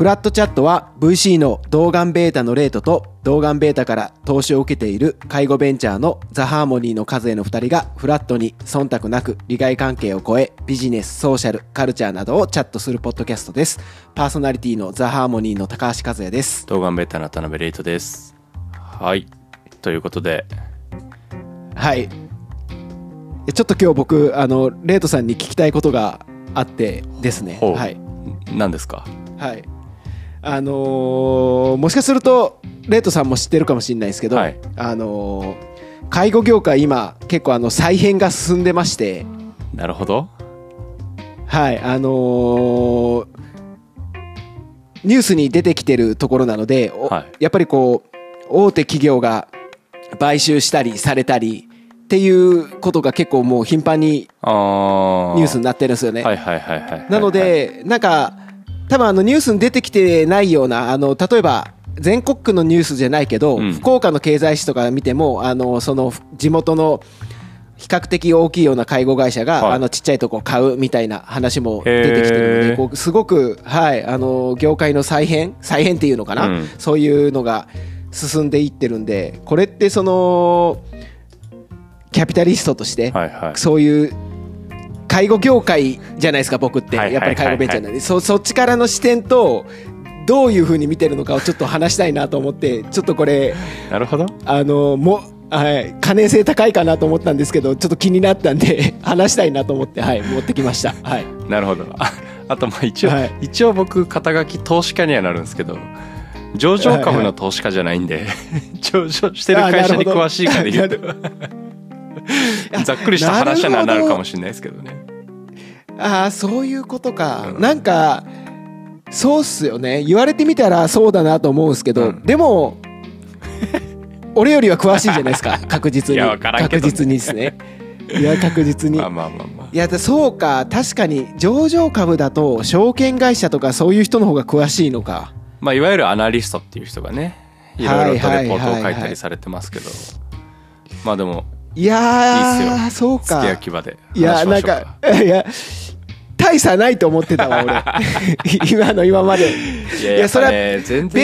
フラットチャットは VC の動眼ベータのレートと動眼ベータから投資を受けている介護ベンチャーのザ・ハーモニーの数への2人がフラットに忖度なく利害関係を超えビジネス、ソーシャル、カルチャーなどをチャットするポッドキャストです。パーソナリティのザ・ハーモニーの高橋和也です。動画ベータの渡辺レイトです。はい。ということで、はい。えちょっと今日僕、あの、レートさんに聞きたいことがあってですね。はい。何ですか？はい。あのーもしかするとレートさんも知ってるかもしれないですけど、はい。あのー介護業界今結構あの再編が進んでまして、なるほど。はいあのーニュースに出てきてるところなので、おはい。やっぱりこう大手企業が買収したりされたりっていうことが結構もう頻繁にニュースになってるんですよね。なので、なんか、多分あのニュースに出てきてないような、あの例えば全国区のニュースじゃないけど、うん。福岡の経済誌とか見ても、あのその地元の比較的大きいような介護会社が、はい。あのちっちゃいとこを買うみたいな話も出てきてるので、こうすごく、はい、あの業界の再編、再編っていうのかな、うん。そういうのが進んでいってるんで、これってその、キャピタリストとして、はいはい。そういう介護業界じゃないですか僕って。はいやっぱり介護ベンチャーなんで。そそっちからの視点とどういうふうに見てるのかをちょっと話したいなと思ってちょっとこれなるほど。あのもはい可燃性高いかなと思ったんですけどちょっと気になったんで 話したいなと思ってはい持ってきました。はい。なるほど。ああとまあ一応、はい。一応僕肩書き投資家にはなるんですけど、上場株の投資家じゃないんで、上場してる会社に詳しいかで言うと、ざっくりした話にはなるかもしれないですけどね。ああそういうことか、うん。なんかそうっすよね。言われてみたらそうだなと思うんですけど、うん。でも俺よりは詳しいじゃないですか。確実に。確実にですね。いや確実に。まあまあまあまあ。いやだそうか。確かに上場株だと証券会社とかそういう人の方が詳しいのか。まあ、いわゆるアナリストっていう人がねいろいろとレポートを書いたりされてますけど、まあでもいやーそうか。付け焼き場で。いやなんかか いや大差ないと思ってたわ俺。今の今まで。いやそれはベ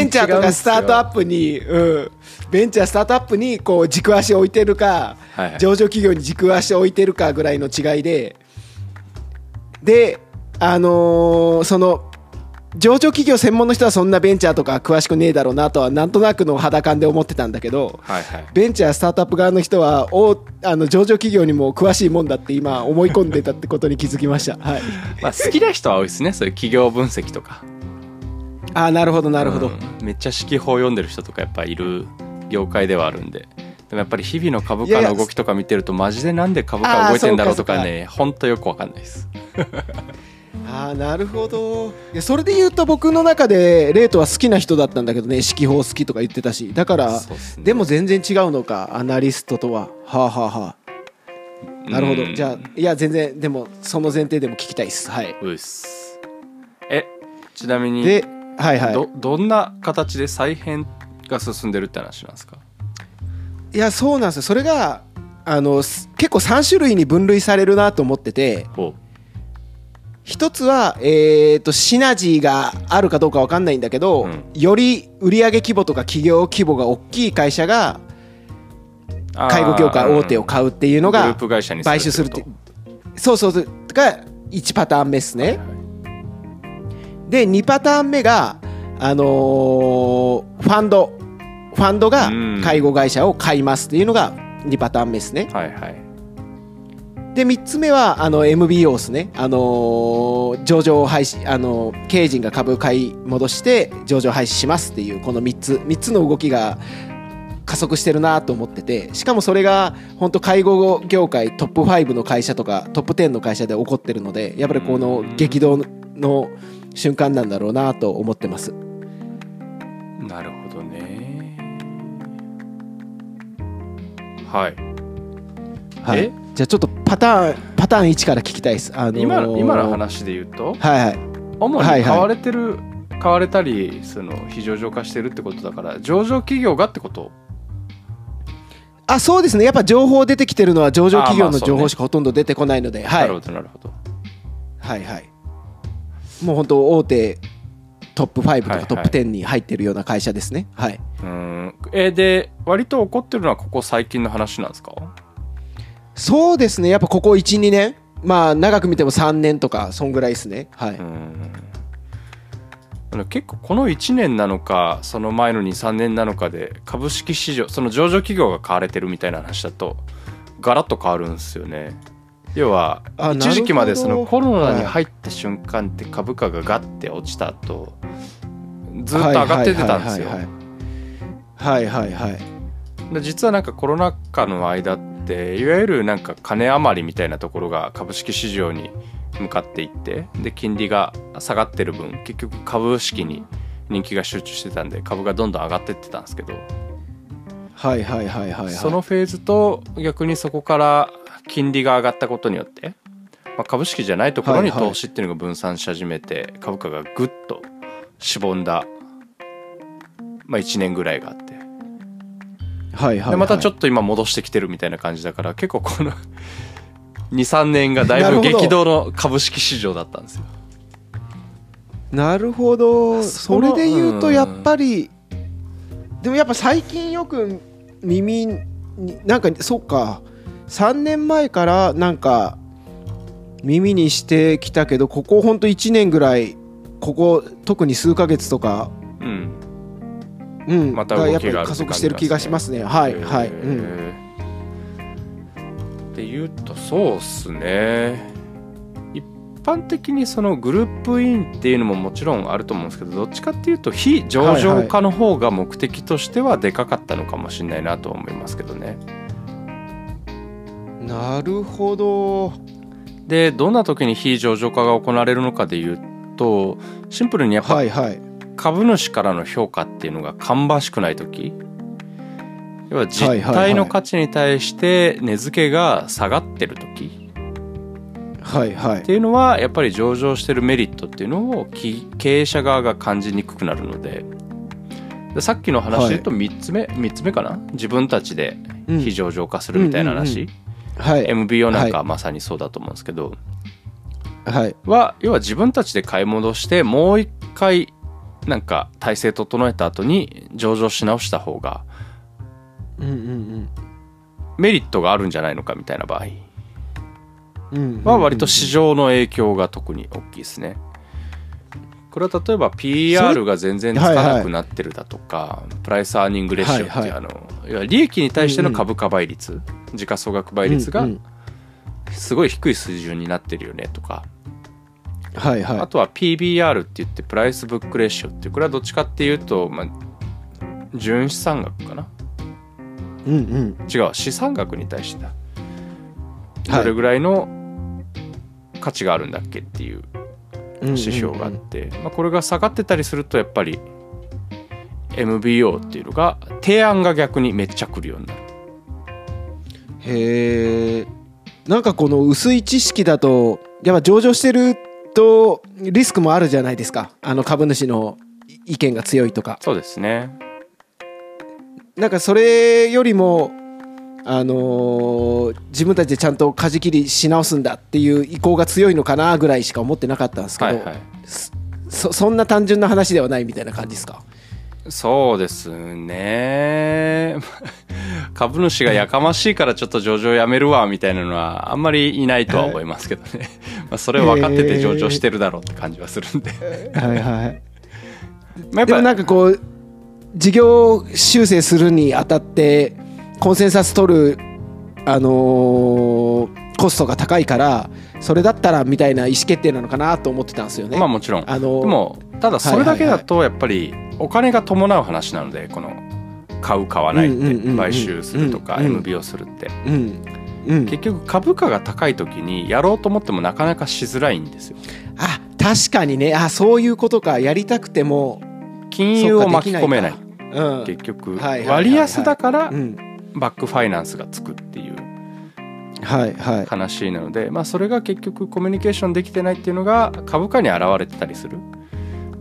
ンチャーとかスタートアプップに、うん、ベンチャースタートアップにこう軸足を置いてるか、はいはい。上場企業に軸足を置いてるかぐらいの違いで。であのーその上場企業専門の人はそんなベンチャーとか詳しくねえだろうなとはなんとなくの肌感で思ってたんだけどはいはい。ベンチャースタートアップ側の人はおあの上場企業にも詳しいもんだって今思い込んでたってことに気づきました。はい、まあ、好きな人は多いですね。そういう企業分析とか。あーなるほどなるほど、うん。めっちゃ指揮法読んでる人とかやっぱいる業界ではあるんで。でもやっぱり日々の株価の動きとか見てるとマジでなんで株価動いてんだろうとかねほんとよくわかんないですああなるほど。それで言うと僕の中でレートは好きな人だったんだけどね。指揮法好きとか言ってたし。だからね。でも全然違うのか。アナリストとは。はあはあはあ。なるほど。うんじゃあいや全然でもその前提でも聞きたいです。はい。うっす。えちなみにではいはい。どどんな形で再編が進んでるって話なんですか？いやそうなんですよ。それがあのす結構3種類に分類されるなと思ってて。ほ一つは、えー、とシナジーがあるかどうかわかんないんだけど、うん。より売上規模とか企業規模が大きい会社がう介護業界大手を買うっていうのが買収するってこそうそうが1パターン目ですね、とはいはい。で2パターン目があのーファンド。ファンドがうん。介護会社を買いますっていうのが2パターン目ですね。はいはいで3つ目はあの MBO ですね、あのー上場廃止、あのー経営陣が株買い戻して上場廃止しますっていうこの3つ3つの動きが加速してるなと思っててしかもそれが本当介護業界トップ5の会社とかトップ10の会社で起こってるのでやっぱりこの激動の瞬間なんだろうなと思ってます。なるほどね。はい。はい。え、じゃあちょっとパターンパターン1から聞きたいです。あのー今の今の話で言うとはいはい。主はいはい。に買われてる、買われたりその非上場化してるってことだから上場企業がってこと？あそうですね。やっぱ情報出てきてるのは上場企業の情報しかほとんど出てこないので、はないるほどなるほど。はいはい。もう本当大手トップ5とはいはい。かトップ10に入ってるような会社ですね。はい、うん。えーで割と起こってるのはここ最近の話なんですか？そうですね。やっぱここ12年。まあ長く見ても3年とかそんぐらいですね。はい、結構この1年なのかその前の23年なのかで株式市場その上場企業が買われてるみたいな話だとガラッと変わるんですよね。要はあ一時期までそのコロナに入った瞬間って株価がガッて落ちた後ずっと上がっててたんですよ。はいはい。はいはいはい。で実はなんかコロナ禍の間っていわゆるなんか金余りみたいなところが株式市場に向かっていってで金利が下がってる分結局株式に人気が集中してたんで株がどんどん上がってってたんですけど。はいはいはいはいはい。そのフェーズと逆にそこから金利が上がったことによって、まあ、株式じゃないところに投資っていうのが分散し始めて株価がぐっとしぼんだ、まあ、1年ぐらいがあってはいはいでまたちょっっと今戻してきてるみたいな感じだから結構この 23年がだいぶ激動の株式市場だったんですよ。となるほど。それで言うとやっぱりでもやっぱ最近よく耳になんかそうか。3年前からなんか耳にしてきたけどここほんと1年ぐらいここ特に数ヶ月とかうん、うん、またがやっぱり動きが加速してる気がしますね。はい、はい、うん、えーで言うとそうっすね。一般的にそのグループインっていうのももちろんあると思うんですけどどっちかっていうと非上場化の方が目的としてはでかかったのかもしれないなとは思いますけどね。なるほど。でどんな時に非上場化が行われるのかで言うとシンプルにやっぱはい、はい、株主からの評価っていうのが芳しくない時。要は実はいはいはい。体の価値に対して値付けが下がってる時。はい、はい。っ。ていうのはやっぱり上場してるメリットっていうのをき経営者側が感じにくくなるので。でさっきの話で言うと3つ目、3つ目かな？自分たちでうん。非上場化するみたいな話、うんはい、MBO なんかはまさにそうだと思うんですけど、はい、は要は自分たちで買い戻してもう一回なんか体制整えた後に上場し直した方がうん、うん、メリットがあるんじゃないのかみたいな場合うん、うん。は割と市場の影響が特に大きいですね。これは例えば PR が全然つかなくなってるだとか、プライスアーニングレシオっていう、はいはいあのい利益に対しての株価倍率、時価総額倍率がうんうんすごい低い水準になってるよねとか、はい、はい。あとは PBR って言ってプライスブックレシオっていうこれはどっちかっていうと、まあ、純資産額かなうん、うん。違う資産額に対してだはいどれぐらいの価値があるんだっけっていう指標があっうんて、まあ、これが下がってたりするとやっぱり MBO っていうのが提案が逆にめっちゃくるようになるへえ。なんかこの薄い知識だと、やっぱ上場してるとリスクもあるじゃないですか。あの株主の意見が強いとか。そうですねなんかそれよりも、あのー自分たちでちゃんと舵切りし直すんだっていう意向が強いのかなぐらいしか思ってなかったんですけど、はいはいそそんな単純な話ではないみたいな感じですか？そうですね。株主がやかましいからちょっと上場やめるわみたいなのはあんまりいないとは思いますけどね。まあそれ分かってて上場してるだろうって感じはするんで。はいはい。まあやっぱでもなんかこう事業修正するにあたってコンセンサス取るあのーコストが高いからそれだったらみたいな意思決定なのかなと思ってたんですよね。まあもちろん。あのーでもただそれだけだとやっぱりお金が伴う話なのでこの買う買わないって買収するとかうんうん。MBO するって。結局株価が高い時にやろうと思ってもなかなかしづらいんですよ。あ確かにね。あそういうことか。やりたくても、金融を巻き込めない。うん。結局割安だからうん、バックファイナンスがつくっていうはいはい。話なので、まあ、それが結局コミュニケーションできてないっていうのが株価に現れてたりする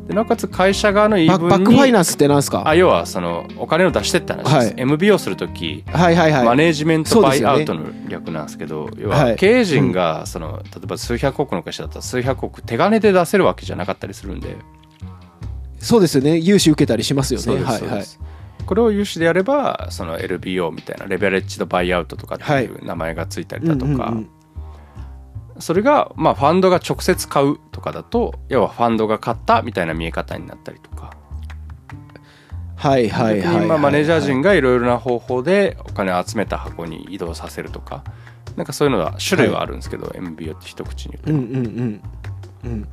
でなおかつ会社側の言い分にババックファイナンスってなんですか？あ要はそのお金を出してって話です、はい。MBO する時はいはいはい。マネージメントバイアウトの略なんですけど要ははい。経営陣がその例えば数百億の会社だったら数百億手金で出せるわけじゃなかったりするんで。そうですよね。融資受けたりしますよね。はいはい。これを融資でやればその LBO みたいなレベレッジドバイアウトとかっていう名前がついたりだとか、うんうんうんそれがまあファンドが直接買うとかだと要はファンドが買ったみたいな見え方になったりとか。はいはい逆はいはい。にまあマネージャー陣がいろいろな方法でお金を集めた箱に移動させるとかなんかそういうのは種類はあるんですけど、MBO って一口に言うと、うんうんうんうん。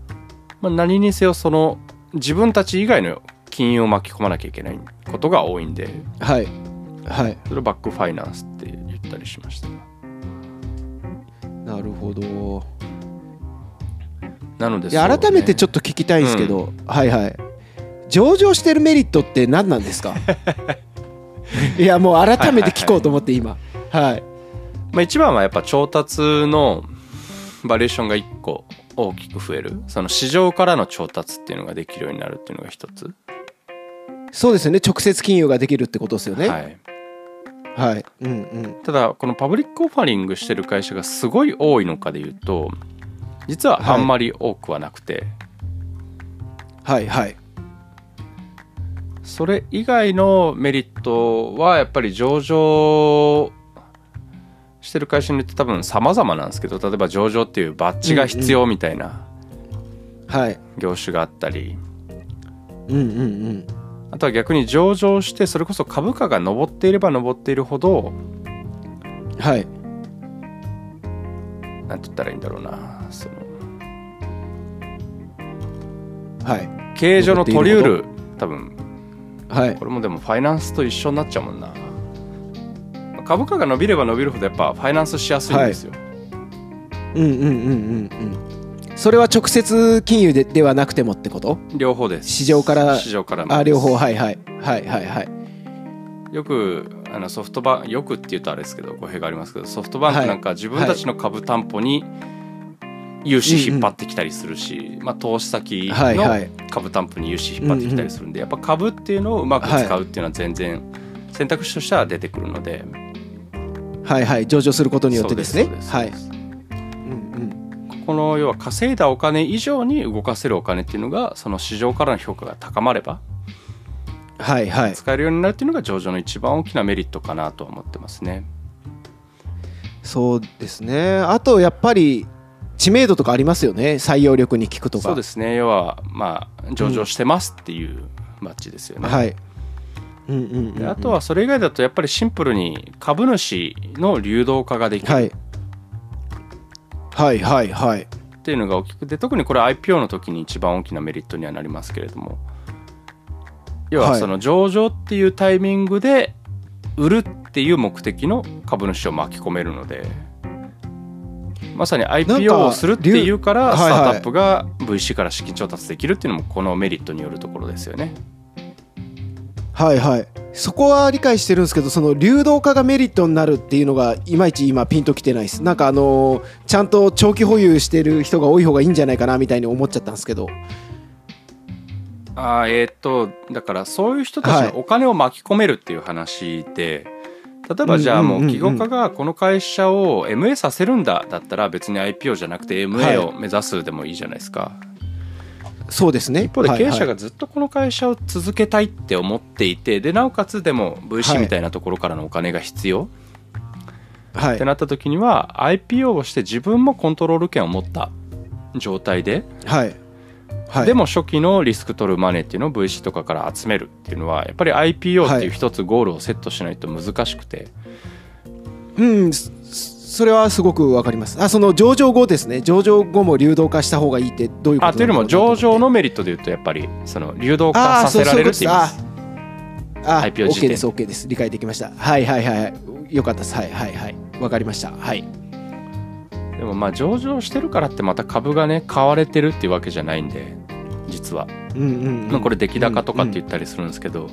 まあ、何にせよその自分たち以外の金融を巻き込まなきゃいけないことが多いんではい。はい。それをバックファイナンスって言ったりしましたなるほど。なのでいや改めてちょっっと聞きたいんですけど、はいはい。上場してるメリットって何なんですか？いやもう改めて聞こうと思って今。はい。まあ、一番はやっぱ調達のバリエーションが一個大きく増える。その市場からの調達っていうのができるようになるっていうのが一つ、そうですよね。直接金融ができるってことですよね。はい、はい。うんうん。ただこのパブリックオファリングしてる会社がすごい多いのかでいうと実はあんまり多くはなくて、はいはい。それ以外のメリットはやっぱり上場してる会社によって多分様々なんですけど例えば上場っていうバッジが必要みたいなはい。業種があったり、うんうんうんあとは逆に上場してそれこそ株価が上っていれば上っているほどはい。なんて言ったらいいんだろうなそのはい。経営上の取り得る多分。はい。これもでもファイナンスと一緒になっちゃうもんな。株価が伸びれば伸びるほどやっぱファイナンスしやすいんですよ、うんうんうんうんうんそれは直接金融でではなくてもってこと？両方です。市場から？市場からもあ両方。はいはい。はいはいはい。よくあのソフトバンよくって言うとあれですけど語弊がありますけどソフトバンクなんか自分たちの株担保に融資引っ張ってきたりするし、まあ、投資先の株担保に融資引っ張ってきたりするんで、やっぱ株っていうのをうまく使うっていうのは全然選択肢としては出てくるので、はいはい。上場することによってですね。そうです。はいこの要は稼いだお金以上に動かせるお金っていうのがその市場からの評価が高まればはいはい。使えるようになるっていうのが上場の一番大きなメリットかなとは思ってますね。そうですね。あとやっぱり知名度とかありますよね。採用力に効くとか。そうですね。要はまあ上場してますっていうバッジですよね。はい。うんうんうんあとはそれ以外だとやっぱりシンプルに株主の流動化ができる。はいはいはいはい。っていうのが大きくて特にこれ IPO の時に一番大きなメリットにはなりますけれども。要ははい。その上場っていうタイミングで売るっていう目的の株主を巻き込めるのでまさに IPO かをするっていうから流スタートアップが VC から資金調達できるっていうのもこのメリットによるところですよね。はいはい。そこは理解してるんですけどその流動化がメリットになるっていうのがいまいち今ピンときてないです。なんかあのーちゃんと長期保有してる人が多い方がいいんじゃないかなみたいに思っちゃったんですけど。あーえーっとだからそういう人たちはい。のお金を巻き込めるっていう話で、例えばじゃあもううんうんうんうん起業家がこの会社を MA させるんだだったら別に IPO じゃなくては MA いを目指すでもいいじゃないですか、そうですね。一方で経営者はい。がずっとこの会社を続けたいって思っていてでなおかつでもは VC いみたいなところからのお金が必要、はい。はい。ってなった時には IPO をして自分もコントロール権を持った状態で、はい。はい。でも初期のリスク取るマネーっていうのを VC とかから集めるっていうのはやっぱり IPO っていう一つゴールをセットしないと難しくて、うんそそれはすごくわかります。あその上場後ですね。上場後も流動化した方がいいってどういうことあというよりも上場のメリットでいうとやっぱりその流動化させられるっていうああ IPO 時 OK 点です OK です。理解できました。はいはいはいはい。よかったです。はいはいはいわかりました。はい。でもまあ上場してるからってまた株がね買われてるっていうわけじゃないんで実は、うんうん、うん、まあこれ出来高とかって言っったりするんですけど、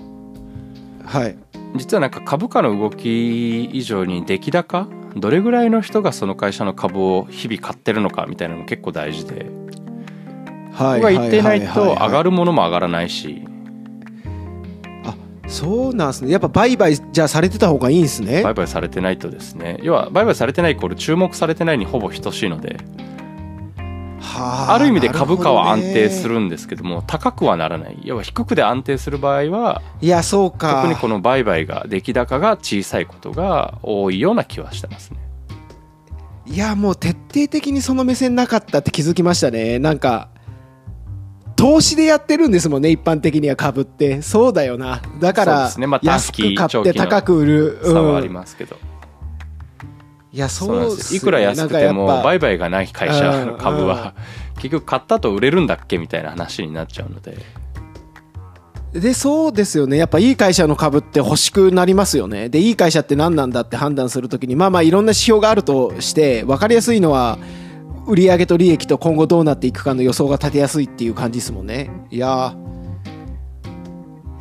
はい。実はなんか株価の動き以上に出来高どれぐらいの人がその会社の株を日々買ってるのかみたいなのも結構大事で。はいここが一定ないと上がるるものも上がらないし。そうなんですね。やっぱ売買じゃあされてた方がいいんですね。売買されてないとですね。要は売買されてないイコール注目されてないにほぼ等しいので。はある意味で株価は安定するんですけども高くはならない。要は低くで安定する場合はいやそうか。特にこの売買が出来高が小さいことが多いような気はしてますね。いやもう徹底的にその目線なかったって気づきましたね。なんか投資でやってるんですもんね一般的には株って。そうだよな。だから安く買って高く売る。差はありますけど、いやそうです、ね、いくら安くても売買がない会社の株は。結局買ったと売れるんだっけみたいな話になっちゃうので。でそうですよね。やっぱいい会社の株って欲しくなりますよね。でいい会社って何なんだって判断するときにまあまあいろんな指標があるとして分かりやすいのは売上と利益と今後どうなっていくかの予想が立てやすいっていう感じですもんね。いや。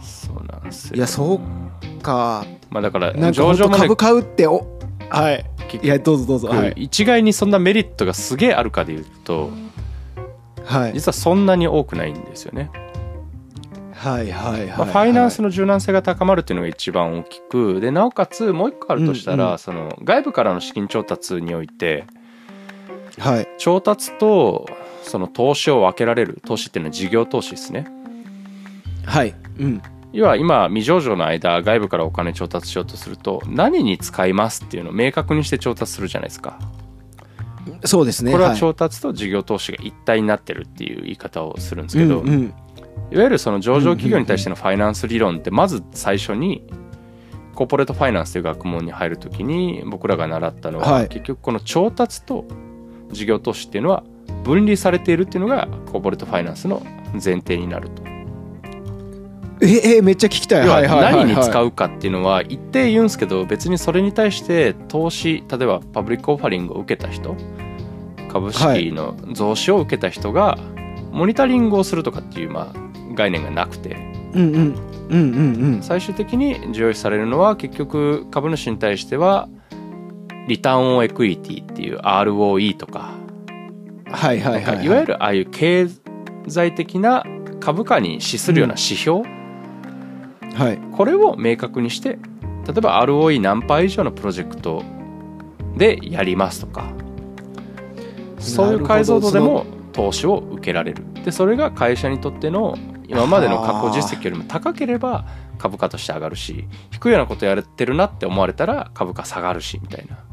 そうなんですよ。いやそうか。まあだから上場株買うっておはいいやどうぞどうぞ、はい、一概にそんなメリットがすげえあるかでいうと、はい、実はそんなに多くないんですよね。はいはいはい、まあ、ファイナンスの柔軟性が高まるっていうのが一番大きくでなおかつもう一個あるとしたら、うんうん、その外部からの資金調達において、はい、調達とその投資を分けられる投資っていうのは事業投資ですね。はい、うん、要は今未上場の間外部からお金調達しようとすると何に使いますっていうのを明確にして調達するじゃないですか。そうですねこれは調達と事業投資が一体になってるっていう言い方をするんですけど、うんうん、いわゆるその上場企業に対してのファイナンス理論ってまず最初にコーポレートファイナンスという学問に入るときに僕らが習ったのは、結局この調達と事業投資っていうのは分離されているっていうのがコーポレートファイナンスの前提になると。ええめっちゃ聞きたい。はい何に使うかっていうのは一定言うんですけど別にそれに対して投資例えばパブリックオファリングを受けた人株式の増資を受けた人がモニタリングをするとかっていうまあ概念がなくて、うんうんうんうんうん、最終的に重要視されるのは結局株主に対してはリターンオンエクイティっていう ROE とか、はいはいはい、はい、いわゆるああいう経済的な株価に資するような指標、うんはい、これを明確にして例えば ROE 何倍以上のプロジェクトでやりますとか。そういう解像度でも投資を受けられる。でそれが会社にとっての今までの過去実績よりも高ければ株価として上がるし低いようなことやれてるなって思われたら株価下がるしみたいな。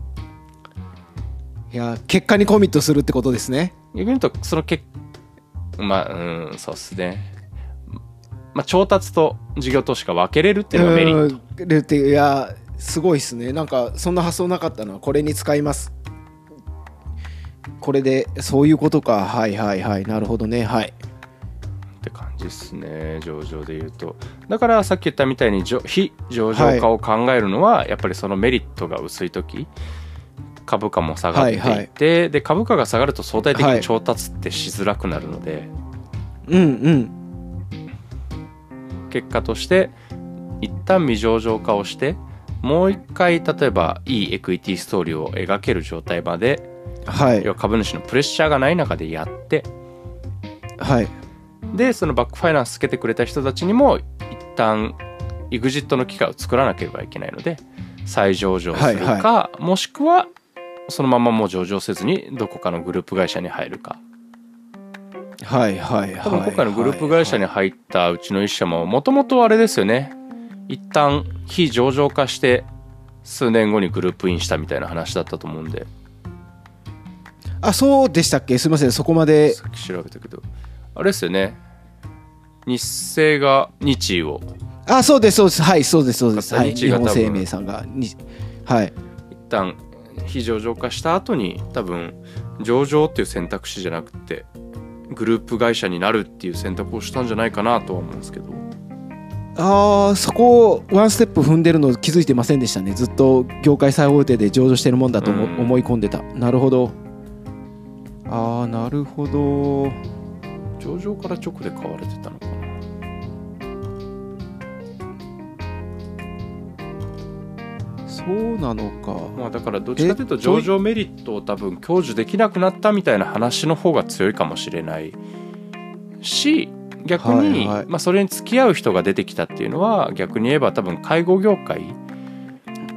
いや結果にコミットするってことですね。逆に言うとその結まあうんそうっすねまあ、調達と事業投資が分けれるっていうのがメリット。るっていやすごいですね。なんかそんな発想なかったのはこれに使います。これでそういうことか。はいはいはい。なるほどね。はい。って感じですね。上場で言うと。だからさっき言ったみたいに非上場化を考えるのは、やっぱりそのメリットが薄い時株価も下がっていって、はいはい、で株価が下がると相対的に調達ってしづらくなるので、はい、うんうん結果として一旦未上場化をしてもう一回例えばいいエクイティストーリーを描ける状態まで、はい、要は株主のプレッシャーがない中でやってはい。でそのバックファイナンスつけてくれた人たちにも一旦エグジットの機会を作らなければいけないので再上場するか、はいはい、もしくはそのままもう上場せずにどこかのグループ会社に入るかはいはいはい多分今回のグループ会社に入ったうちの一社ももともとあれですよね。一旦非上場化して数年後にグループインしたみたいな話だったと思うんで。あそうでしたっけ？すみませんそこまで。さっき調べたけど。あれですよね。日清が日を。あそうですそうです。はいそうですそうです。はい。日本生命さんがはい。一旦非上場化した後に多分上場っていう選択肢じゃなくてグループ会社になるっていう選択をしたんじゃないかなとは思うんですけど。ああそこをワンステップ踏んでるの気づいてませんでしたね。ずっと業界最大手で上場してるもんだと思い込んでた、なるほど。ああなるほど。上場から直で買われてたのかそうなのか。まあだからどっちかというと上場メリットを多分享受できなくなったみたいな話の方が強いかもしれない。し逆に、まあ、それに付き合う人が出てきたっていうのは逆に言えば多分介護業界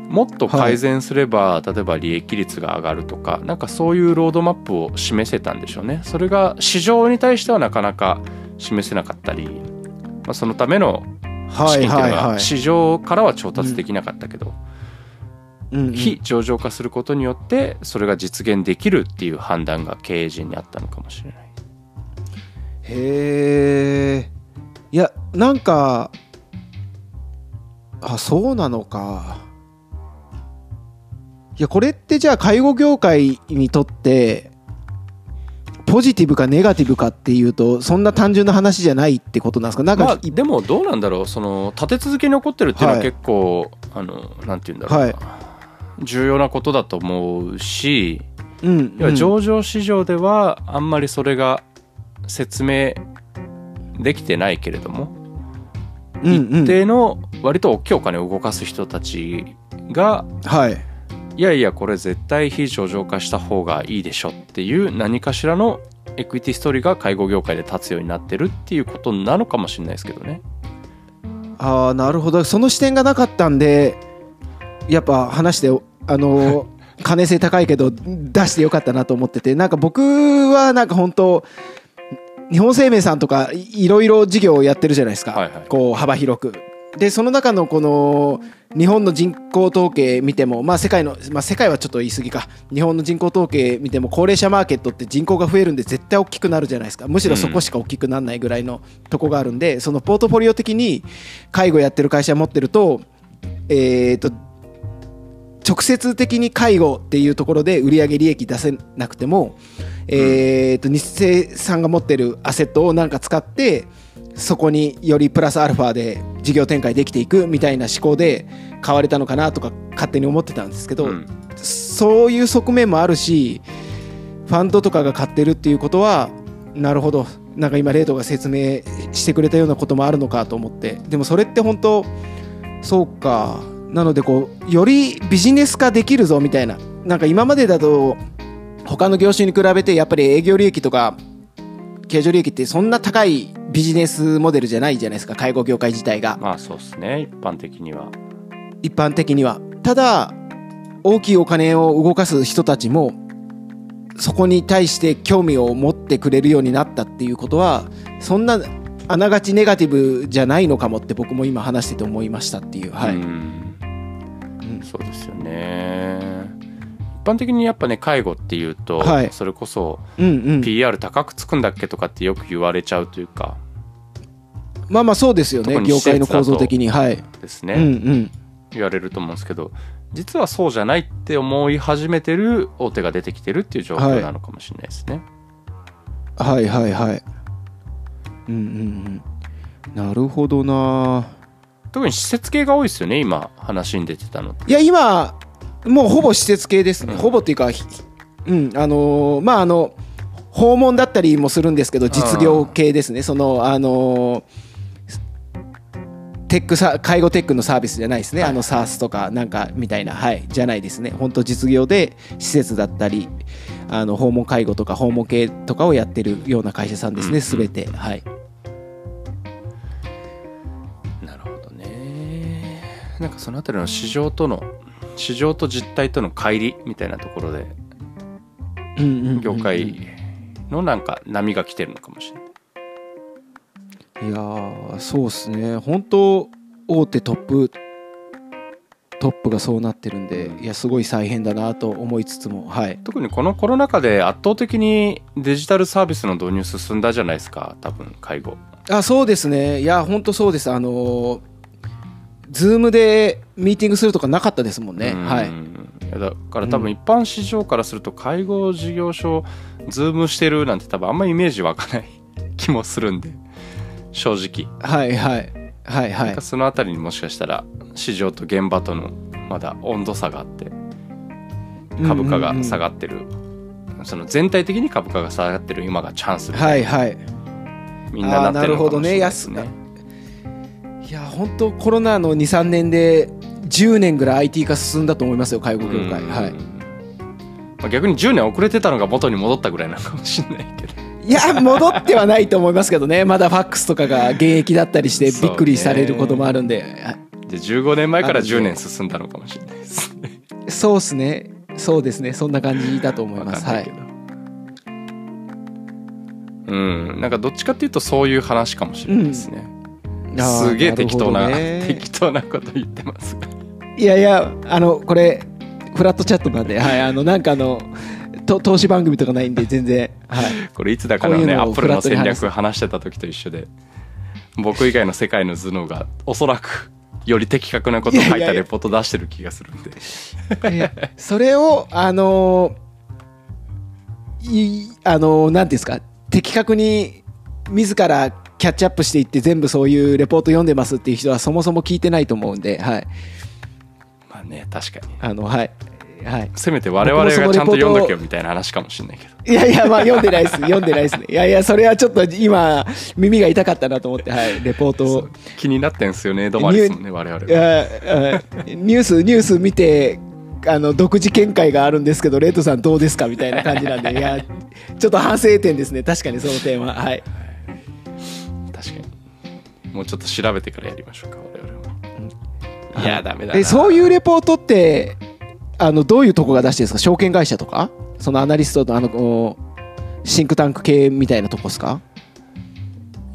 もっと改善すれば、例えば利益率が上がるとかなんかそういうロードマップを示せたんでしょうね。それが市場に対してはなかなか示せなかったり、まあ、そのための資金っていうのが市場からは調達できなかったけど、非上場化することによってそれが実現できるっていう判断が経営陣にあったのかもしれない。へえいやなんかあそうなのか。いやこれってじゃあ介護業界にとってポジティブかネガティブかっていうとそんな単純な話じゃないってことなんですか？なんか、まあ、でもどうなんだろう。その立て続けに起こってるっていうのは結構、はい、あのなんて言うんだろう、はい、重要なことだと思うし、うん、うん、上場市場ではあんまりそれが説明できてないけれども、うんうん、一定の割と大きいお金を動かす人たちが、はい、いやいやこれ絶対非上場化した方がいいでしょっていう何かしらのエクイティストーリーが介護業界で立つようになってるっていうことなのかもしれないですけどね。ああなるほど。その視点がなかったんでやっぱ話してあの金性高いけど出してよかったなと思ってて。なんか僕はなんか本当日本生命さんとかいろいろ事業をやってるじゃないですか、はいはい、こう幅広く。でその中のこの日本の人口統計見ても、まあ、世界の、まあ、世界はちょっと言い過ぎか。日本の人口統計見ても高齢者マーケットって人口が増えるんで絶対大きくなるじゃないですか。むしろそこしか大きくならないぐらいのとこがあるんで、そのポートフォリオ的に介護やってる会社持ってると,、えーと直接的に介護っていうところで売上利益出せなくても、えー、と日清さんが持ってるアセットをなんか使ってそこによりプラスアルファで事業展開できていくみたいな思考で買われたのかなとか勝手に思ってたんですけど、うん、そういう側面もあるしファンドとかが買ってるっていうことはなるほど。なんか今レートが説明してくれたようなこともあるのかと思って。でもそれって本当そうかなのでこうよりビジネス化できるぞみたいな。なんか今までだと他の業種に比べてやっぱり営業利益とか経常利益ってそんな高いビジネスモデルじゃないじゃないですか。介護業界自体が。まあそうですね。一般的には。一般的には。ただ大きいお金を動かす人たちもそこに対して興味を持ってくれるようになったっていうことはそんなあながちネガティブじゃないのかもって僕も今話してて思いましたっていう。はい。そうですよね。一般的にやっぱね介護っていうと、はい、それこそ PR 高くつくんだっけとかってよく言われちゃうというか、まあまあそうですよね業界の構造的に。はい。ですね、うんうん、言われると思うんですけど実はそうじゃないって思い始めてる大手が出てきてるっていう状況なのかもしれないですね、はい、はいはいはい。うんうんうん。なるほどな特に施設系が多いですよね今話に出てたのいや今もうほぼ施設系ですね、うん、ほぼっていうかうんあのー、まああの訪問だったりもするんですけど実業系ですね。そのあのーテックさ介護テックのサービスじゃないですね、あの SARS とかなんかみたいな、はい、じゃないですね、本当、実業で施設だったり、あの訪問介護とか訪問系とかをやってるような会社さんですね、す、べ、て。はいなんかその辺りの市場との市場と実態との乖離みたいなところで業界のなんか波が来てるのかもしれない。いやそうっすね。本当大手トップトップがそうなってるんで、いやすごい再編だなと思いつつも、はい、特にこのコロナ禍で圧倒的にデジタルサービスの導入進んだじゃないですか多分介護。あそうですね。いや本当そうです。あのズームでミーティングするとかなかったですもんね。ん。はい。だから多分一般市場からすると介護事業所ズームしてるなんて多分あんまりイメージ湧かない。気もするんで。正直。はいはいはいはい。その辺りにもしかしたら市場と現場とのまだ温度差があって株価が下がってる、その全体的に株価が下がってる今がチャンスみたいな、はいはい、みんななってるのかもしれないですね。いや本当コロナの23年で10年ぐらい IT 化進んだと思いますよ介護業界。はい、まあ、逆に10年遅れてたのが元に戻ったぐらいなのかもしれないけど。いや戻ってはないと思いますけどねまだファックスとかが現役だったりしてびっくりされることもあるんで、じゃあ15年前から10年進んだのかもしれないです。ねそうっすね。そうですね。そんな感じだと思います。はい。うん。なんかどっちかっていうとそういう話かもしれないですね、あーすげえ適当なね。適当なこと言ってます。がいやいやあのこれフラットチャットなんではいあのなんかあのと投資番組とかないんで全然はい。これいつだかのこういうのをねアップルの戦略話してた時と一緒で僕以外の世界の頭脳がおそらくより的確なことを書いたレポート出してる気がするんで。いやそれをあのいあのなんていうんですか的確に自らキャッチアップしていって全部そういうレポート読んでますっていう人はそもそも聞いてないと思うんではいまあね確かにあのはいはいせめて我々がちゃんと読んどけよみたいな話かもしれないけどいやいや、まあ読んでないです。読んでないですね。いやいや、それはちょっと今、耳が痛かったなと思って、はい、レポートを。気になってんすよね止まりですもんね我々いやあニュース、ニュース見て、あの、独自見解があるんですけど、レッドさんどうですかみたいな感じなんで、いや、ちょっと反省点ですね。確かにその点は。はい。もうちょっと調べてからやりましょうか我々も。いやダメだな。え、そういうレポートって、あの、どういうとこが出してるんですか？証券会社とか？そのアナリストの、あの、シンクタンク系みたいなとこですか？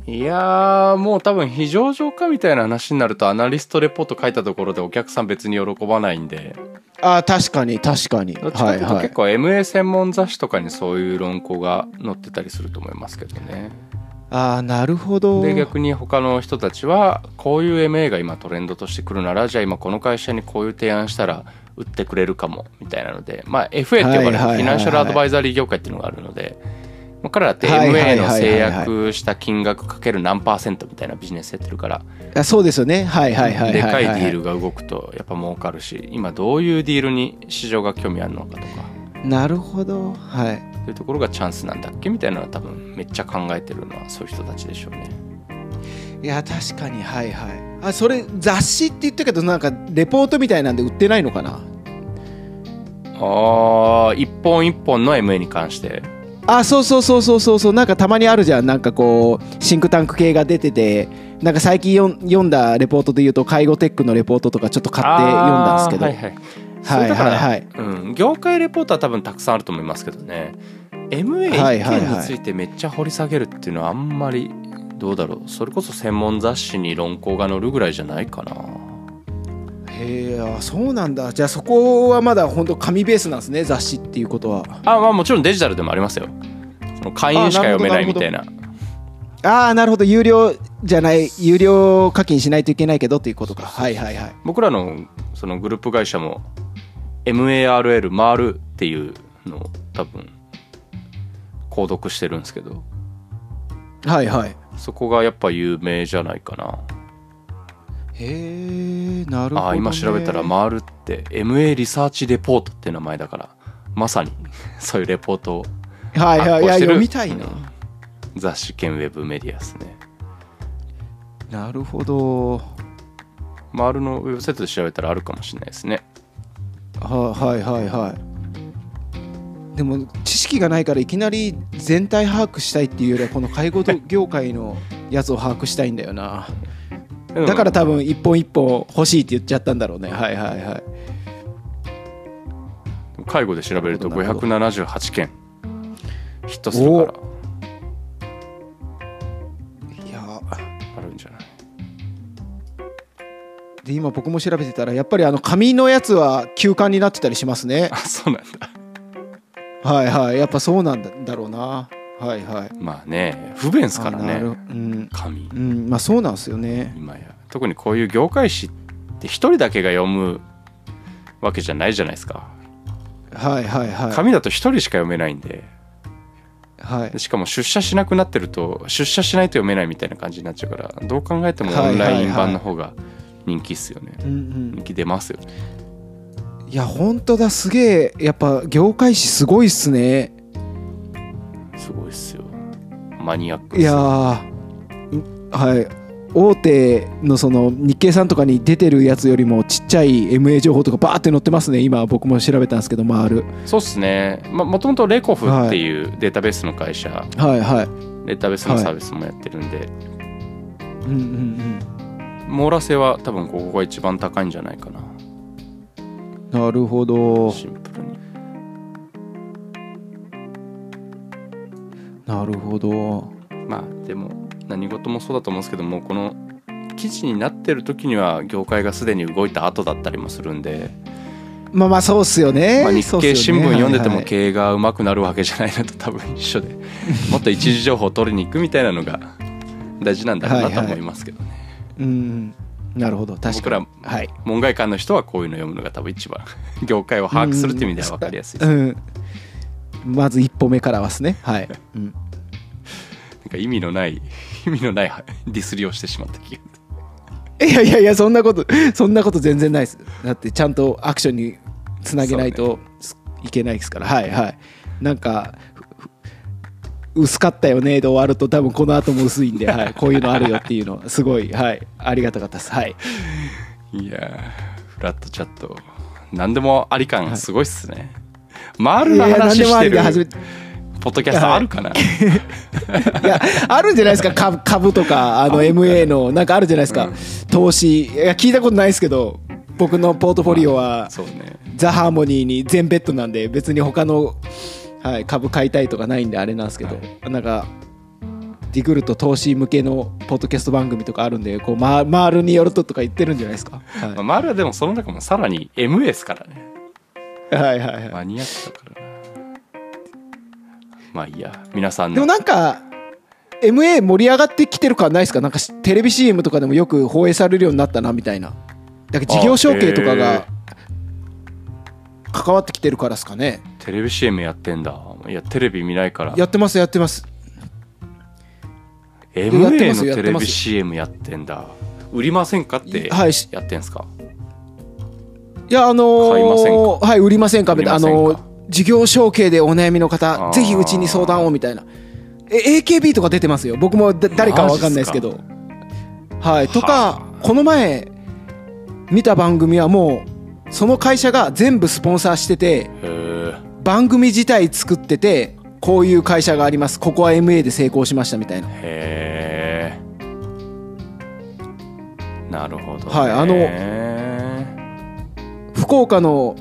いやーもう多分非上場化みたいな話になるとアナリストレポート書いたところでお客さん別に喜ばないんで。ああ、確かに、確かに。どっちかはいはい。というと結。構 MA 専門雑誌とかにそういう論考が載ってたりすると思いますけどね。ああ、なるほど。で逆に他の人たちはこういう MA が今トレンドとしてくるならじゃあ今この会社にこういう提案したら売ってくれるかもみたいなのでまあ FA って呼ばれるフィナンシャルアドバイザリー業界っていうのがあるのでまあ彼らって MA はいの制約した金額かける何パーセントみたいなビジネスやってるからあそうですよね。はいはい、はい。でかいディールが動くとやっぱ儲かるし今どういうディールに市場が興味あるのかとかなるほど。はい。そういうところがチャンスなんだっけみたいなのは多分めっちゃ考えてるのはそういう人たちでしょうね。いや、確かに、はいはい。あ、それ、雑誌って言ったけど、なんか、レポートみたいなんで売ってないのかな？ああ一本一本の MA に関してあ、そうそうそうそうそうそう。なんか、たまにあるじゃん。なんかこう、シンクタンク系が出てて、なんか最近読んだレポートで言うと、介護テックのレポートとかちょっと買って読んだんですけど。はいはいはいはいはいうん、業界レポートは多分たくさんあると思いますけどね MA はい一はいはい件についてめっちゃ掘り下げるっていうのはあんまりどうだろうそれこそ専門雑誌に論考が載るぐらいじゃないかなへえ、あそうなんだ。じゃあ、そこはまだ本当紙ベースなんですね、雑誌っていうことは。あまあもちろんデジタルでもありますよその会員しか読めないみたいなああ、なるほど。有料じゃない、有料課金しないといけないけどっていうことか。はいはいはい。僕らのそのグループ会社も MARL 回るっていうのを多分購読してるんですけどはいはい。そこがやっぱ有名じゃないかなへえ、なるほど、ね。ああ今調べたら回るって MA リサーチレポートっていう名前だからまさに そういうレポートをはいはい。いや、読みたいな。うん雑誌兼ウェブメディアですねなるほど。回るのウェブサイトで調べたらあるかもしれないですねははいはいはい。でも知識がないからいきなり全体把握したいっていうよりはこの介護業界のやつを把握したいんだよな。だから多分一本一本欲しいって言っちゃったんだろうね。はいはいはい。介護で調べるとなるほど578件ヒットするからで今僕も調べてたらやっぱりあの紙のやつは休刊になってたりしますね。あそうなんだはいはい。やっぱそうなんだだろうな。はいはい。まあね不便ですからねうん、紙うん、まあそうなんですよね。今や特にこういう業界誌って一人だけが読むわけじゃないじゃないですかはいはいはい。紙だと一人しか読めないんではいで。しかも出社しなくなってると出社しないと読めないみたいな感じになっちゃうからどう考えてもオンライン版の方が人気っすよね。うんうん。人。気出ますよね。いや本当だすげえ。やっぱ業界誌すごいっすね。すごいっすよ。マニアックいやはい。大手のその日経さんとかに出てるやつよりもちっちゃい MA 情報とかバーって載ってますね。今僕も調べたんですけど回る。そうっすね。まもともとレコフっていうデータベースの会社、はいはい。データベースのサービスもやってるんで、うんうん網羅性は多分ここが一番高いんじゃないかな。なるほど。シンプルに。なるほど。まあでも何事もそうだと思うんですけどもこの記事になってる時には業界がすでに動いた後だったりもするんで、まあまあそうっすよね、まあ、日経新聞読んでてもはい。経営がうまくなるわけじゃないのと多分一緒でもっと一時情報を取りに行くみたいなのが大事なんだろうなと思いますけどね、うんなるほど。確かに。僕らはい。門外漢の人はこういうの読むのが多分一番 業界を把握するっていう意味では分かりやすいです、なんうん。まず一歩目からはですね。はい、うん、か意味のない 意味のない ディスりをしてしまった気が。いやいやいやそんなことそんなこと全然ないです。だってちゃんとアクションにつなげないといけないですから、はいはい。なんか薄かったよねで終わると多分この後も薄いんで、はい、こういうのあるよっていうのすごいはいありがたかったです。はい。いやーフラットチャット何でもあり感すごいっすね、マールのいや何でもあ話してるポッドキャストあるかな、いやあるんじゃないですか？株株とかあの MA のなんかあるじゃないですか、投資いや聞いたことないですけど僕のポートフォリオはそうね。ザ・ハーモニーに全ベッドなんで別に他の、はい、株買いたいとかないんであれなんですけど、なんかディグルと投資向けのポッドキャスト番組とかあるんでこうママールによるととか言ってるんじゃないですか、はい。まあ、マールはでもその中もさらに MA ですからね。はいはいはい。マニアックだからな。まあいいや。皆さんでものなんか MA 盛り上がってきてる感ないですか？なんかしテレビ CM とかでもよく放映されるようになったなみたいな。だから事業承継とかが関わってきてるからですかね。テレビ CM やってんだ。いやテレビ見ないから。やってますやってます。MA のテレビ CM やってんだ。売りませんかってやってんすか？いやあのー買いませんか？はい売りませんかあのー事業承継でお悩みの方ぜひうちに相談をみたいな。え AKB とか出てますよ。僕もだ誰かは分かんないですけど。はい。とはかこの前見た番組はもうその会社が全部スポンサーしてて番組自体作っててこういう会社があります。ここは MA で成功しましたみたいな。へえなるほど、ね、はいあの福岡の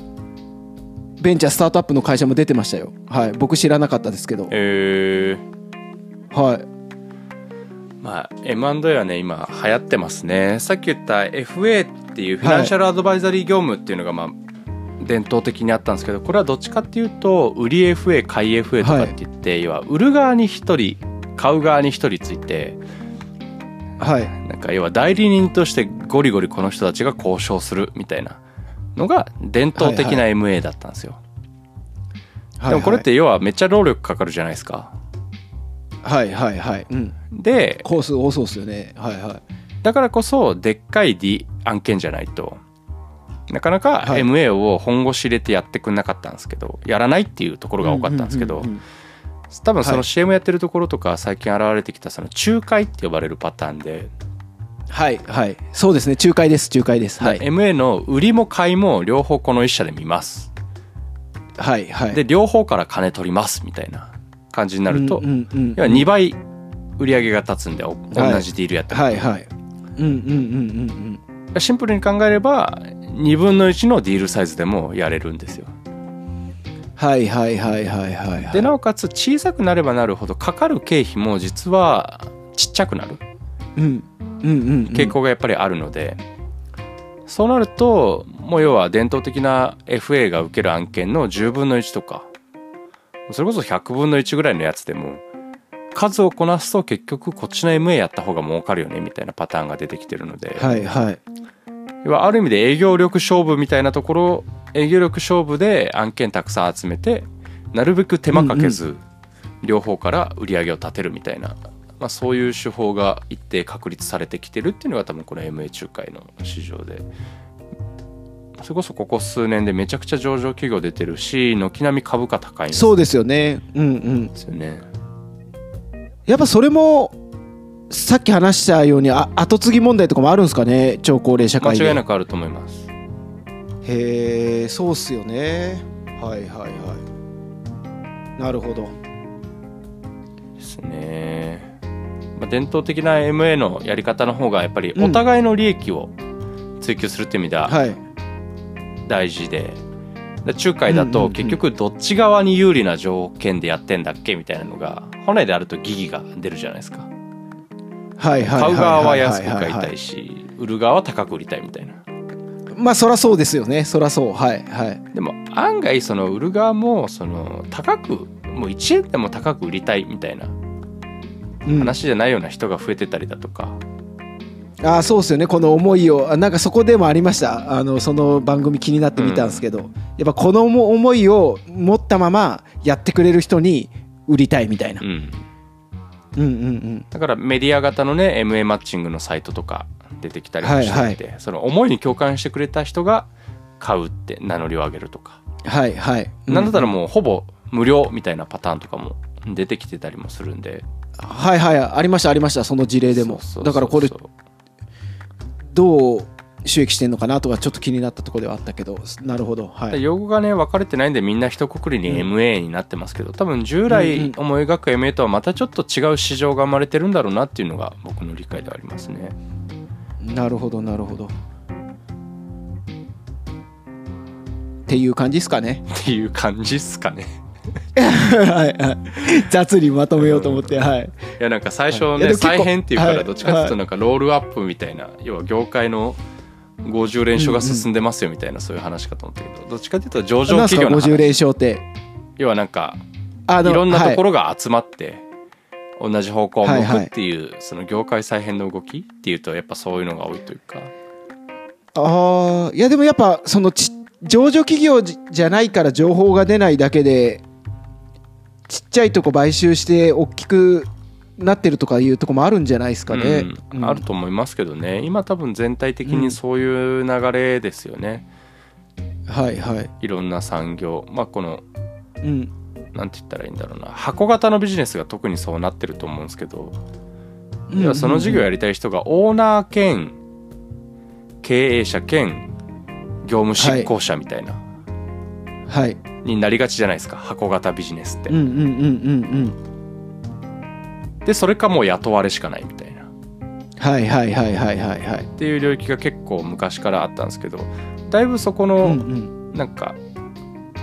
ベンチャースタートアップの会社も出てましたよ。はい僕知らなかったですけど。へえはい。まあ M&A はね今流行ってますね。さっき言った FA っていうフィナンシャルアドバイザリー業務っていうのがまあ伝統的にあったんですけどこれはどっちかっていうと売り FA 買い FA とかって言って、要は売る側に1人買う側に1人ついてはい。なんか要は代理人としてゴリゴリこの人たちが交渉するみたいなのが伝統的な MA だったんですよ、でもこれって要はめっちゃ労力かかるじゃないですか。はいはいはい。うん。でコース多そうですよね。はいはいだからこそでっかい D 案件じゃないと。なかなかはい。MA を本腰入れてやってくんなかったんですけどやらないっていうところが多かったんですけど多分そのはい。CM やってるところとか最近現れてきたその仲介って呼ばれるパターンで、はいはい。そうですね。仲介です。仲介です。はい。MA の売りも買いも両方この一社で見ます。はいはい。で両方から金取りますみたいな感じになると、要は2倍売り上げが立つんでお同じディールやってるはいはいうんうんうんうんうん。シンプルに考えれば2分の1のディールサイズでもやれるんですよ。はいはいはいはいはいはい。でなおかつ小さくなればなるほどかかる経費も実はちっちゃくなる。うんうんうんうん。傾向がやっぱりあるので、そうなるともう要は伝統的な FA が受ける案件の10分の1とかそれこそ100分の1ぐらいのやつでも数をこなすと結局こっちの MA やった方が儲かるよねみたいなパターンが出てきてるので、はいはい。要はある意味で営業力勝負みたいなところ営業力勝負で案件たくさん集めてなるべく手間かけず両方から売り上げを立てるみたいな、まあ、そういう手法が一定確立されてきてるっていうのが多分この MA 仲介の市場で。それこそここ数年でめちゃくちゃ上場企業出てるし軒並み株価高いんですそうですよね。うんうん。よねやっぱそれもさっき話したようにあ後継ぎ問題とかもあるんですかね？超高齢社間会で。違いなくあると思います。へえそうっすよね。はいはいはい。なるほど。ですね、まあ、伝統的な MA のやり方の方がやっぱりお互いの利益を追求するっていう意味でははい。大事で、で仲介だと結局どっち側に有利な条件でやってんだっけ？みたいなのが本来であると疑義が出るじゃないですか。買う側は安くは買いたいし売る側は高く売りたいみたいな。まあそらそうですよね。そらそう。はいはい。でも案外その売る側もその高くもう1円でも高く売りたいみたいなうん。話じゃないような人が増えてたりだとか、ああそうですよね。この思いをあなんかそこでもありました。あのその番組気になって見たんですけど、やっぱこの思いを持ったままやってくれる人に売りたいみたいな、うん、うん、うんうん。だからメディア型のね MA マッチングのサイトとか出てきたりもしてて、その思いに共感してくれた人が買うって名乗りを上げるとか、はいはい、なんだったらうもうほぼ無料みたいなパターンとかも出てきてたりもするんで。はいはい。ありましたありました。その事例でも。だからこれどう収益してんのかなとかちょっと気になったところではあったけどなるほど。はい。用語がね分かれてないんでみんな一括りにうん。MA になってますけど多分従うんう来ん。思い描く MA とはまたちょっと違う市場が生まれてるんだろうなっていうのが僕の理解ではありますね。なるほどなるほど。っていう感じですかね。っていう感じっすかね。はいはい。雑にまとめようと思ってはい。いやなんか最初ねはい。再編っていうかはい。らどっちかっていうとなんかロールアップみたいな要は業界の50連勝が進んでますよみたいなそういう話かと思ったけどどっちかっていうと上場50企業の話。連勝って？要はなんかあいろんなところ、ろが集まって同じ方向を向くっていうその業界再編の動きっていうとやっぱそういうのが多いというか。ああいやでもやっぱそのち上場企業じじゃないから情報が出ないだけでちっちゃいとこ買収して大きくなってるとかいうとこもあるんじゃないですかね、うん。あると思いますけどね。今多分全体的にそういう流れですよね、はいはい。いろんな産業。まあこのうん。なんて言ったらいいんだろうな。箱型のビジネスが特にそうなってると思うんですけど、うん要はその事業やりたい人がオーナー兼経営者兼業務執行者みたいな、はい。になりがちじゃないですか。箱型ビジネスって、うんうんうんうんでそれかもう雇われしかないみたいな。うんはいはいはいはいはいはい。っていう領域が結構昔からあったんですけどだいぶそこうんのうん。なんか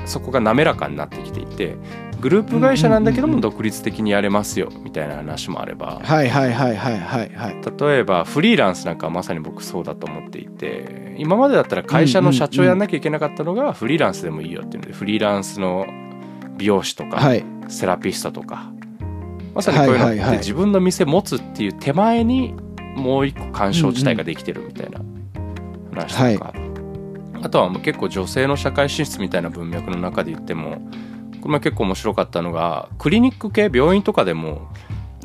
そこが滑らかになってきていてグループ会社なんだけども独立的にやれますよみたいな話もあればはいはいはいはいはいはい。例えばフリーランスなんかはまさに僕そうだと思っていて今までだったら会社の社長やんなきゃいけなかったのがフリーランスでもいいよっていうのでフリーランスの美容師とかはい。セラピストとかまさにこういうのって自分の店持つっていう手前にもう一個干渉地帯ができてるみたいな話とか、あとはもう結構女性の社会進出みたいな文脈の中で言ってもこれも結構面白かったのがクリニック系病院とかでもやっ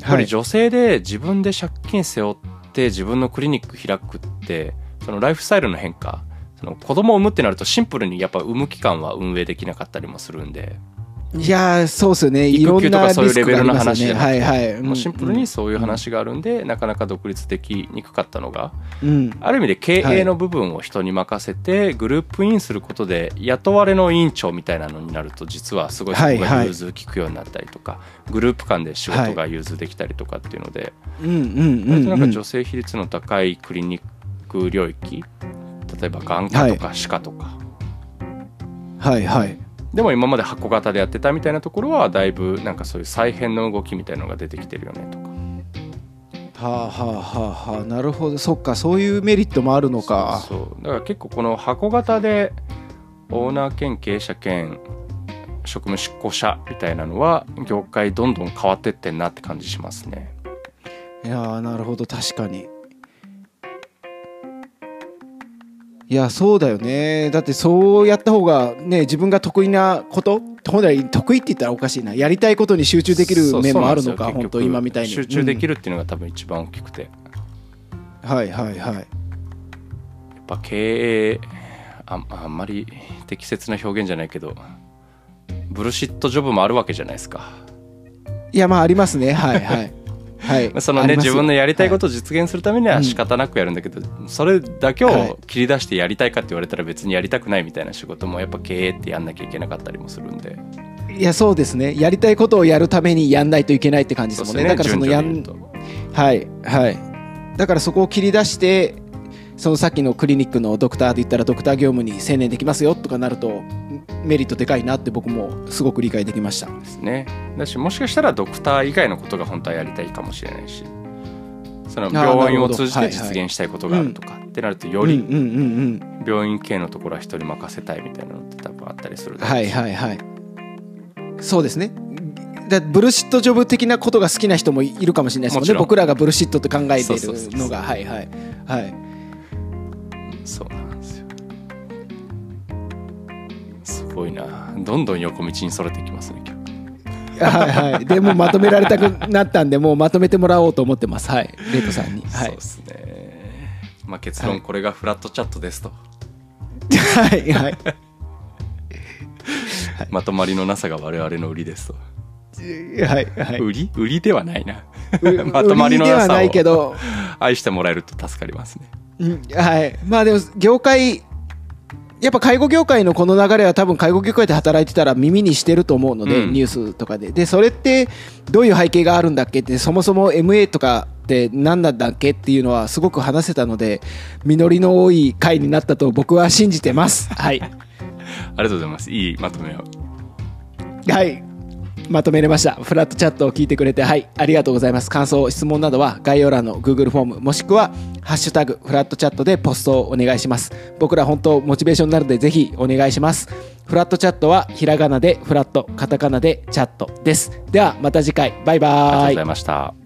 ぱはい。り女性で自分で借金背負って自分のクリニック開くってそのライフスタイルの変化その子供を産むってなるとシンプルにやっぱ産む期間は運営できなかったりもするんで、いやーそうですよね。いろん育休とかそういうレベルの話じゃなくて。ね。はいはい。もうシンプルにそういう話があるんで、なかなか独立できにくかったのが。うん。うんある意味で経営の部分を人に任せてグループインすることで雇われの委員長みたいなのになると実はすごいそこがはい。はい融通きくようになったりとか、グループ間で仕事が融通できたりとかっていうので、うんうんうん割となんかうん女性比率の高いクリニック領域例えば眼科とか歯科とか、はいはいでも今まで箱型でやってたみたいなところはだいぶなんかそういう再編の動きみたいなのが出てきてるよねとか。はあはあはあはあ。なるほど。そっか。そういうメリットもあるのか。そう。だから結構この箱型でオーナー兼経営者兼職務執行者みたいなのは業界どんどん変わってってんなって感じしますね。いやーなるほど。確かにいやそうだよね。だってそうやった方がね自分が得意なこと本来得意って言ったらおかしいな。やりたいことに集中できる面もあるのか本当今みたいに。集中できる、るっていうのが多分一番大きくて、うん。はいはいはい。やっぱ経営ああんまり適切な表現じゃないけどブルシットジョブもあるわけじゃないですか。いやまあありますね。はいはい はい。そのね自分のやりたいことを実現するためには仕方なくやるんだけど、それだけはい。を切り出してやりたいかって言われたら別にやりたくないみたいな仕事もやっぱ経営ってやんなきゃいけなかったりもするんで。いやそうですね。やりたいことをやるためにやんないといけないって感じですもんね。だからそのやんはい。はい。だからそこを切り出してそのさっきのクリニックのドクターで言ったらドクター業務に専念できますよとかなるとメリットでかいなって僕もすごく理解できました。ですね。だしもしかしたらドクター以外のことが本当はやりたいかもしれないしその病院を通じて実現したいことがあるとかってなるとより病院系のところは人に任せたいみたいなのって多分あったりするはいはいはい。そうですね。だブルシットジョブ的なことが好きな人もいるかもしれないですもんね。僕らがブルシットって考えているのが。はいはいはい。そうなんですよ。すごいな。どんどん横道にそれていきますね今日。はいはい。でもまとめられたくなったんでもうまとめてもらおうと思ってます。はい。レイトさんに、はい、そうですね。まあ結論これがフラットチャットですと。はい。はい、まとまりのなさが我々の売りですと。はい。はい、売り？売りではないな。まとまりのなさを愛してもらえると助かりますね。うん、はい。まあでも業界やっぱ介護業界のこの流れは多分介護業界で働いてたら耳にしてると思うので、うん、ニュースとかで。でそれってどういう背景があるんだっけってそもそも MA とかって何なんだっけっていうのはすごく話せたので実りの多い回になったと僕は信じてます。はい。ありがとうございます。いいまとめを。はいまとめれました。フラットチャットを聞いてくれて、はい、ありがとうございます。感想、質問などは概要欄の Google フォーム、もしくは、ハッシュタグ、フラットチャットでポストをお願いします。僕ら本当、モチベーションになるので、ぜひお願いします。フラットチャットは、ひらがなでフラット、カタカナでチャットです。では、また次回、バイバイ。ありがとうございました。